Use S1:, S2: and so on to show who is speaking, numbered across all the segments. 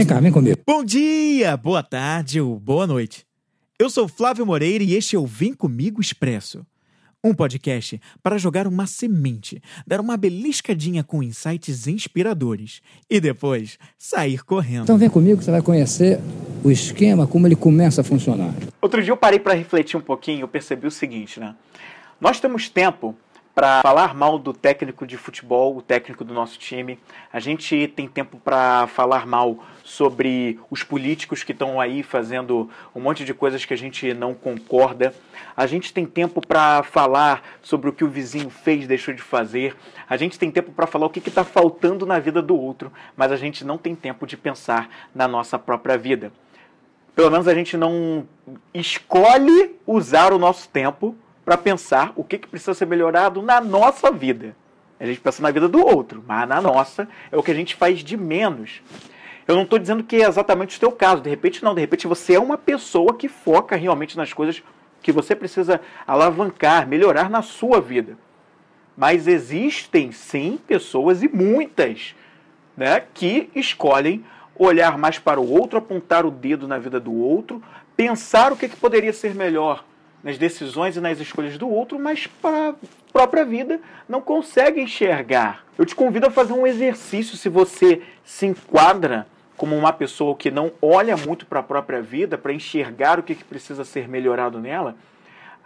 S1: Vem cá, vem comigo.
S2: Bom dia, boa tarde ou boa noite. Eu sou Flávio Moreira e este é o Vem Comigo Expresso. Um podcast para jogar uma semente, dar uma beliscadinha com insights inspiradores e depois sair correndo.
S1: Então vem comigo que você vai conhecer o esquema, como ele começa a funcionar.
S3: Outro dia eu parei para refletir um pouquinho e eu percebi o seguinte, né? Nós temos tempo para falar mal do técnico de futebol, o técnico do nosso time. A gente tem tempo para falar mal sobre os políticos que estão aí fazendo um monte de coisas que a gente não concorda. A gente tem tempo para falar sobre o que o vizinho fez, deixou de fazer. A gente tem tempo para falar o que está faltando na vida do outro, mas a gente não tem tempo de pensar na nossa própria vida. Pelo menos a gente não escolhe usar o nosso tempo para pensar o que, que precisa ser melhorado na nossa vida. A gente pensa na vida do outro, mas na nossa é o que a gente faz de menos. Eu não estou dizendo que é exatamente o seu caso, de repente não, de repente você é uma pessoa que foca realmente nas coisas que você precisa alavancar, melhorar na sua vida. Mas existem sim pessoas e muitas né, que escolhem olhar mais para o outro, apontar o dedo na vida do outro, pensar o que, que poderia ser melhor nas decisões e nas escolhas do outro, mas para a própria vida não consegue enxergar. Eu te convido a fazer um exercício se você se enquadra como uma pessoa que não olha muito para a própria vida, para enxergar o que, que precisa ser melhorado nela,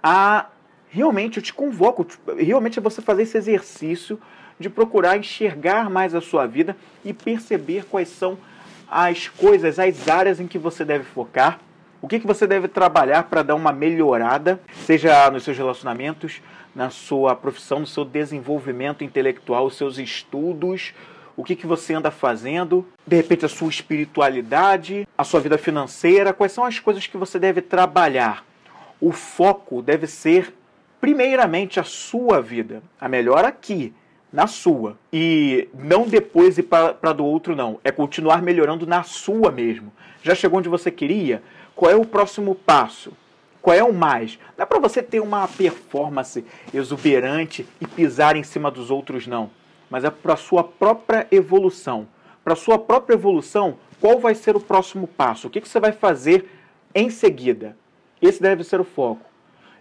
S3: a realmente eu te convoco, realmente é você fazer esse exercício de procurar enxergar mais a sua vida e perceber quais são as coisas, as áreas em que você deve focar o que, que você deve trabalhar para dar uma melhorada, seja nos seus relacionamentos, na sua profissão, no seu desenvolvimento intelectual, os seus estudos, o que, que você anda fazendo, de repente a sua espiritualidade, a sua vida financeira, quais são as coisas que você deve trabalhar. O foco deve ser, primeiramente, a sua vida, a melhor aqui, na sua. E não depois ir para do outro, não. É continuar melhorando na sua mesmo. Já chegou onde você queria? Qual é o próximo passo? Qual é o mais? Não é para você ter uma performance exuberante e pisar em cima dos outros, não. Mas é para sua própria evolução. Para sua própria evolução, qual vai ser o próximo passo? O que, que você vai fazer em seguida? Esse deve ser o foco.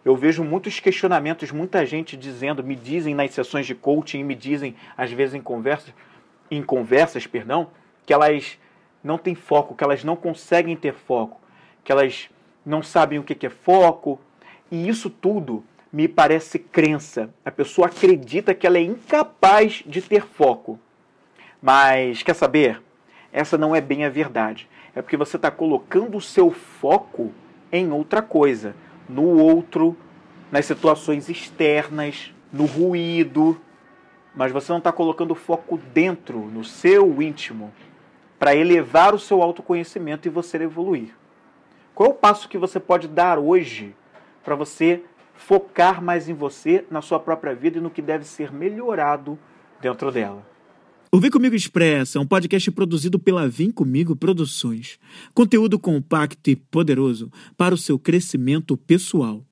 S3: Eu vejo muitos questionamentos, muita gente dizendo, me dizem nas sessões de coaching, me dizem às vezes em conversas, em conversas, perdão, que elas não têm foco, que elas não conseguem ter foco que elas não sabem o que é foco. E isso tudo me parece crença. A pessoa acredita que ela é incapaz de ter foco. Mas quer saber? Essa não é bem a verdade. É porque você está colocando o seu foco em outra coisa, no outro, nas situações externas, no ruído. Mas você não está colocando foco dentro, no seu íntimo, para elevar o seu autoconhecimento e você evoluir. Qual é o passo que você pode dar hoje para você focar mais em você, na sua própria vida e no que deve ser melhorado dentro dela?
S2: O Vem Comigo Expressa é um podcast produzido pela Vem Comigo Produções. Conteúdo compacto e poderoso para o seu crescimento pessoal.